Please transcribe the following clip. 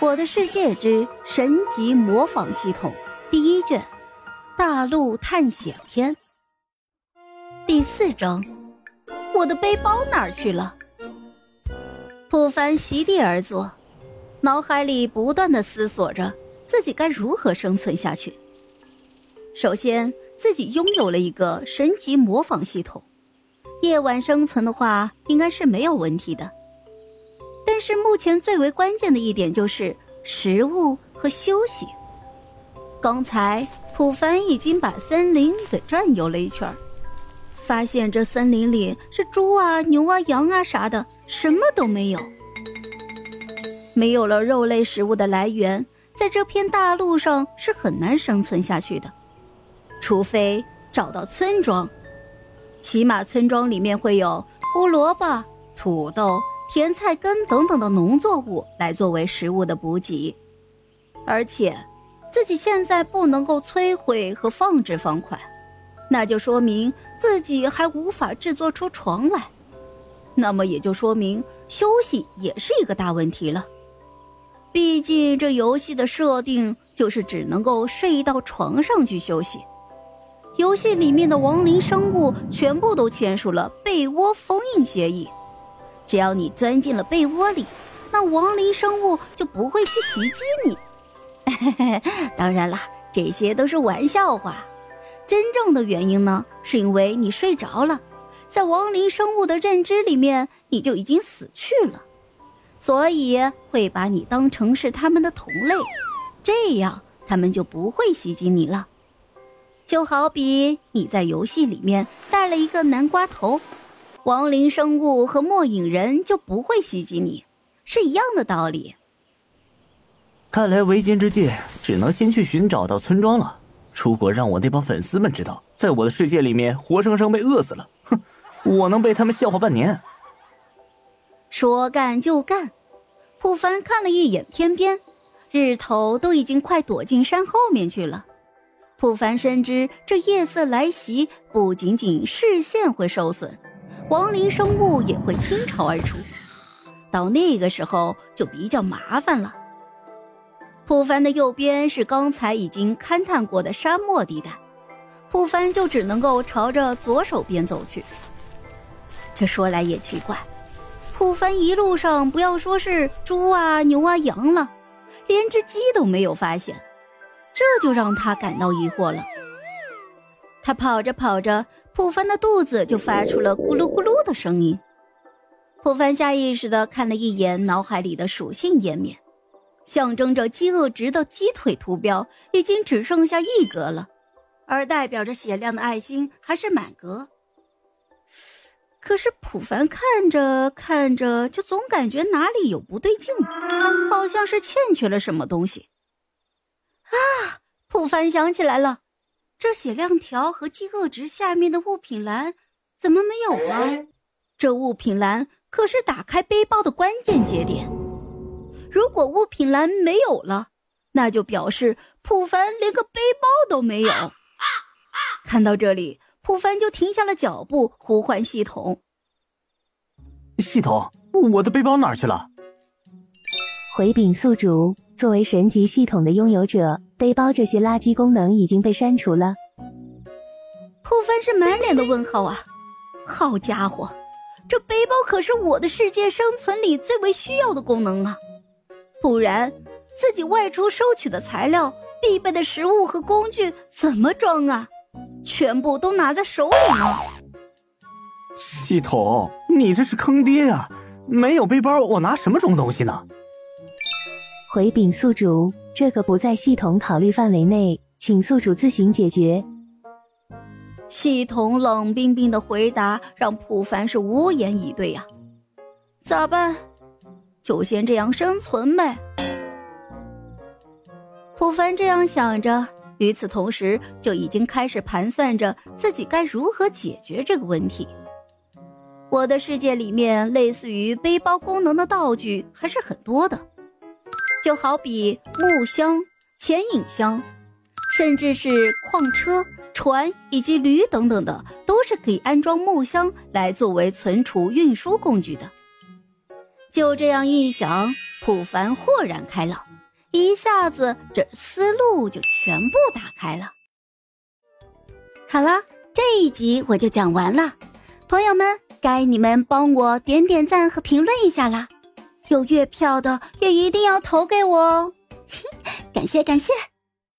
我的世界之神级模仿系统第一卷：大陆探险篇第四章：我的背包哪儿去了？普凡席地而坐，脑海里不断的思索着自己该如何生存下去。首先，自己拥有了一个神级模仿系统，夜晚生存的话，应该是没有问题的。但是目前最为关键的一点就是食物和休息。刚才普凡已经把森林给转悠了一圈发现这森林里是猪啊、牛啊、羊啊啥的，什么都没有。没有了肉类食物的来源，在这片大陆上是很难生存下去的，除非找到村庄，起码村庄里面会有胡萝卜、土豆。甜菜根等等的农作物来作为食物的补给，而且自己现在不能够摧毁和放置方块，那就说明自己还无法制作出床来，那么也就说明休息也是一个大问题了。毕竟这游戏的设定就是只能够睡到床上去休息，游戏里面的亡灵生物全部都签署了被窝封印协议。只要你钻进了被窝里，那亡灵生物就不会去袭击你。当然了，这些都是玩笑话。真正的原因呢，是因为你睡着了，在亡灵生物的认知里面，你就已经死去了，所以会把你当成是他们的同类，这样他们就不会袭击你了。就好比你在游戏里面带了一个南瓜头。亡灵生物和末影人就不会袭击你，是一样的道理。看来为今之计只能先去寻找到村庄了。如果让我那帮粉丝们知道，在我的世界里面活生生被饿死了，哼，我能被他们笑话半年。说干就干，普凡看了一眼天边，日头都已经快躲进山后面去了。普凡深知这夜色来袭，不仅仅视线会受损。亡灵生物也会倾巢而出，到那个时候就比较麻烦了。普凡的右边是刚才已经勘探过的沙漠地带，普凡就只能够朝着左手边走去。这说来也奇怪，普凡一路上不要说是猪啊、牛啊、羊了，连只鸡都没有发现，这就让他感到疑惑了。他跑着跑着。普凡的肚子就发出了咕噜咕噜的声音。普凡下意识地看了一眼脑海里的属性页面，象征着饥饿值的鸡腿图标已经只剩下一格了，而代表着血量的爱心还是满格。可是普凡看着看着，就总感觉哪里有不对劲，好像是欠缺了什么东西。啊！普凡想起来了。这血量条和饥饿值下面的物品栏怎么没有了？这物品栏可是打开背包的关键节点。如果物品栏没有了，那就表示普凡连个背包都没有。看到这里，普凡就停下了脚步，呼唤系统：“系统，我的背包哪儿去了？”回禀宿主。作为神级系统的拥有者，背包这些垃圾功能已经被删除了。普凡是满脸的问号啊！好家伙，这背包可是我的世界生存里最为需要的功能啊！不然自己外出收取的材料、必备的食物和工具怎么装啊？全部都拿在手里呢。系统，你这是坑爹呀！没有背包，我拿什么装东西呢？回禀宿主，这个不在系统考虑范围内，请宿主自行解决。系统冷冰冰的回答让普凡是无言以对呀。咋办？就先这样生存呗。普凡这样想着，与此同时就已经开始盘算着自己该如何解决这个问题。我的世界里面，类似于背包功能的道具还是很多的。就好比木箱牵引箱甚至是矿车船以及驴等等的都是可以安装木箱来作为存储运输工具的。就这样一想普凡豁然开朗一下子这思路就全部打开了。好啦这一集我就讲完啦朋友们该你们帮我点点赞和评论一下啦。有月票的也一定要投给我哦感谢 感谢。